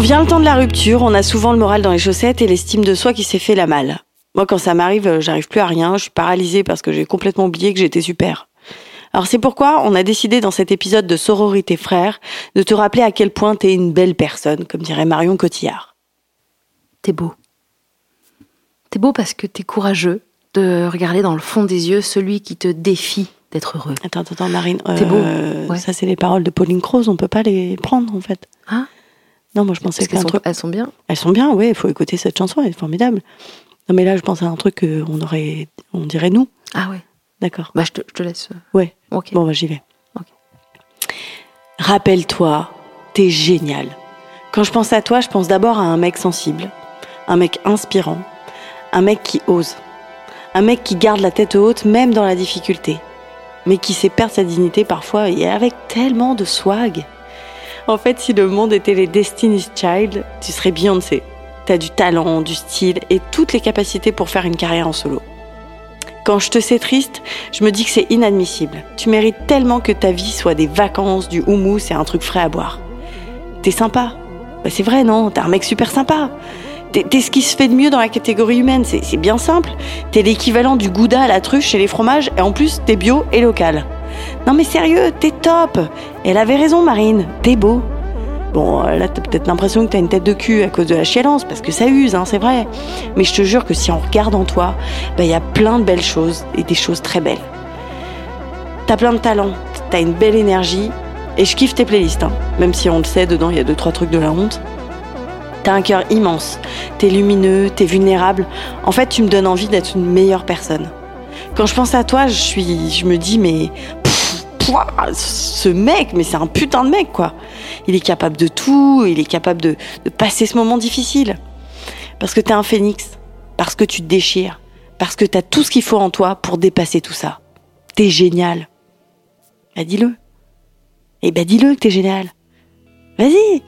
Vient le temps de la rupture, on a souvent le moral dans les chaussettes et l'estime de soi qui s'est fait la malle. Moi, quand ça m'arrive, euh, j'arrive plus à rien, je suis paralysée parce que j'ai complètement oublié que j'étais super. Alors c'est pourquoi on a décidé dans cet épisode de Sororité Frères de te rappeler à quel point t'es une belle personne, comme dirait Marion Cotillard. T'es beau. T'es beau parce que t'es courageux de regarder dans le fond des yeux celui qui te défie d'être heureux. Attends, attends, Marine. T'es beau, euh, ouais. Ça, c'est les paroles de Pauline Croze, on peut pas les prendre en fait. Ah, Non, moi je pensais qu'elles sont, truc. elles sont bien. Elles sont bien, oui, il faut écouter cette chanson, elle est formidable. Non, mais là, je pense à un truc qu'on aurait. On dirait nous. Ah ouais. D'accord. Bah je te, je te laisse. Ouais. Ok. Bon, bah, j'y vais. Ok. Rappelle-toi, t'es génial. Quand je pense à toi, je pense d'abord à un mec sensible, un mec inspirant, un mec qui ose, un mec qui garde la tête haute même dans la difficulté, mais qui sait perdre sa dignité parfois et avec tellement de swag. En fait, si le monde était les Destiny's Child, tu serais Beyoncé. T'as du talent, du style et toutes les capacités pour faire une carrière en solo. Quand je te sais triste, je me dis que c'est inadmissible. Tu mérites tellement que ta vie soit des vacances, du houmous et un truc frais à boire. T'es sympa. Bah, c'est vrai, non? T'es un mec super sympa. T'es ce qui se fait de mieux dans la catégorie humaine, c'est bien simple. T'es l'équivalent du gouda à la truffe chez les fromages et en plus t'es bio et local. Non mais sérieux, t'es top Elle avait raison Marine, t'es beau. Bon, euh, là t'as peut-être l'impression que t'as une tête de cul à cause de la chialence, parce que ça use, hein, c'est vrai. Mais je te jure que si on regarde en toi, il y a plein de belles choses et des choses très belles. T'as plein de talent, t'as une belle énergie, et je kiffe tes playlists, hein, même si on le sait, dedans il y a deux trois trucs de la honte. T'as un cœur immense, t'es lumineux, t'es vulnérable. En fait, tu me donnes envie d'être une meilleure personne. Quand je pense à toi, je suis, je me dis mais ce mec, mais c'est un putain de mec quoi. Il est capable de tout, il est capable de, de passer ce moment difficile. Parce que t'es un phénix, parce que tu te déchires, parce que t'as tout ce qu'il faut en toi pour dépasser tout ça. T'es génial. Bah dis-le. Eh ben dis-le que t'es génial. Vas-y.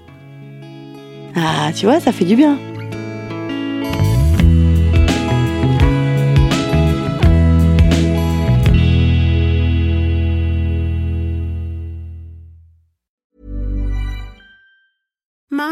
Ah, tu vois, ça fait du bien.